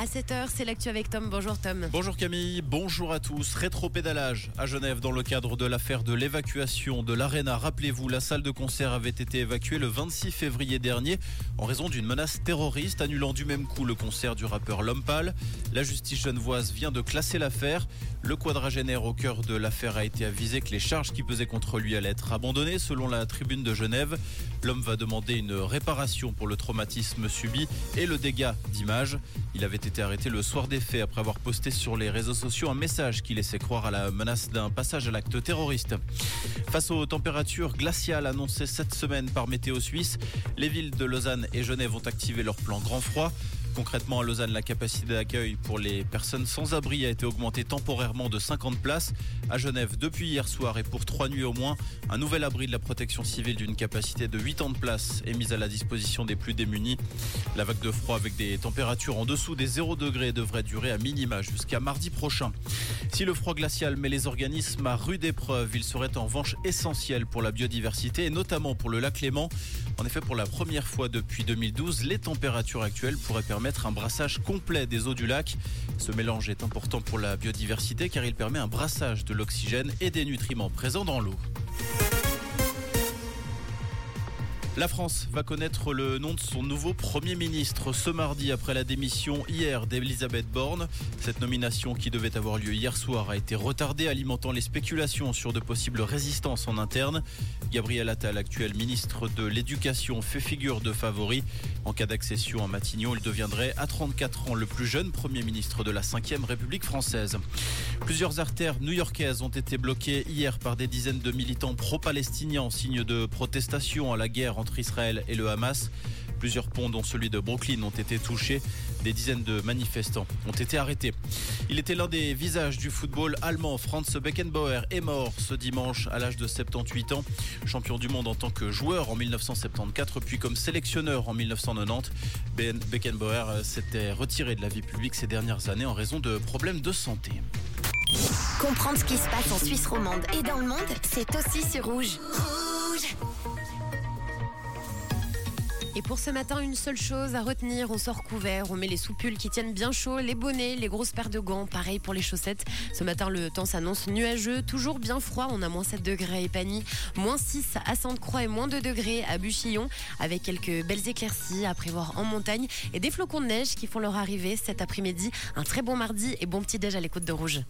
À 7h, c'est l'actu avec Tom. Bonjour Tom. Bonjour Camille, bonjour à tous. Rétropédalage à Genève dans le cadre de l'affaire de l'évacuation de l'Arena. Rappelez-vous, la salle de concert avait été évacuée le 26 février dernier en raison d'une menace terroriste, annulant du même coup le concert du rappeur Lompal. La justice genevoise vient de classer l'affaire. Le quadragénaire au cœur de l'affaire a été avisé que les charges qui pesaient contre lui allaient être abandonnées selon la tribune de Genève. L'homme va demander une réparation pour le traumatisme subi et le dégât d'image. Il avait été arrêté le soir des faits après avoir posté sur les réseaux sociaux un message qui laissait croire à la menace d'un passage à l'acte terroriste. Face aux températures glaciales annoncées cette semaine par Météo Suisse, les villes de Lausanne et Genève ont activé leur plan grand froid. Concrètement, à Lausanne, la capacité d'accueil pour les personnes sans abri a été augmentée temporairement de 50 places. À Genève, depuis hier soir et pour trois nuits au moins, un nouvel abri de la protection civile d'une capacité de 80 places est mis à la disposition des plus démunis. La vague de froid avec des températures en dessous des 0 degrés devrait durer à minima jusqu'à mardi prochain. Si le froid glacial met les organismes à rude épreuve, il serait en revanche essentiel pour la biodiversité et notamment pour le lac Léman. En effet, pour la première fois depuis 2012, les températures actuelles pourraient permettre un brassage complet des eaux du lac. Ce mélange est important pour la biodiversité car il permet un brassage de l'oxygène et des nutriments présents dans l'eau. La France va connaître le nom de son nouveau Premier ministre ce mardi après la démission hier d'Elisabeth Borne. Cette nomination qui devait avoir lieu hier soir a été retardée, alimentant les spéculations sur de possibles résistances en interne. Gabriel Attal, actuel ministre de l'Éducation, fait figure de favori. En cas d'accession à Matignon, il deviendrait à 34 ans le plus jeune Premier ministre de la 5e République française. Plusieurs artères new-yorkaises ont été bloquées hier par des dizaines de militants pro-palestiniens en signe de protestation à la guerre entre Israël et le Hamas. Plusieurs ponts, dont celui de Brooklyn, ont été touchés. Des dizaines de manifestants ont été arrêtés. Il était l'un des visages du football allemand. Franz Beckenbauer est mort ce dimanche à l'âge de 78 ans. Champion du monde en tant que joueur en 1974, puis comme sélectionneur en 1990. Ben Beckenbauer s'était retiré de la vie publique ces dernières années en raison de problèmes de santé. Comprendre ce qui se passe en Suisse romande et dans le monde, c'est aussi sur Rouge. Rouge Et pour ce matin, une seule chose à retenir, on sort couvert, on met les soupules qui tiennent bien chaud, les bonnets, les grosses paires de gants, pareil pour les chaussettes. Ce matin, le temps s'annonce nuageux, toujours bien froid, on a moins 7 degrés à Épagny, moins 6 à Sainte-Croix et moins 2 degrés à Buchillon, avec quelques belles éclaircies à prévoir en montagne et des flocons de neige qui font leur arrivée cet après-midi. Un très bon mardi et bon petit déj à l'écoute de Rouge.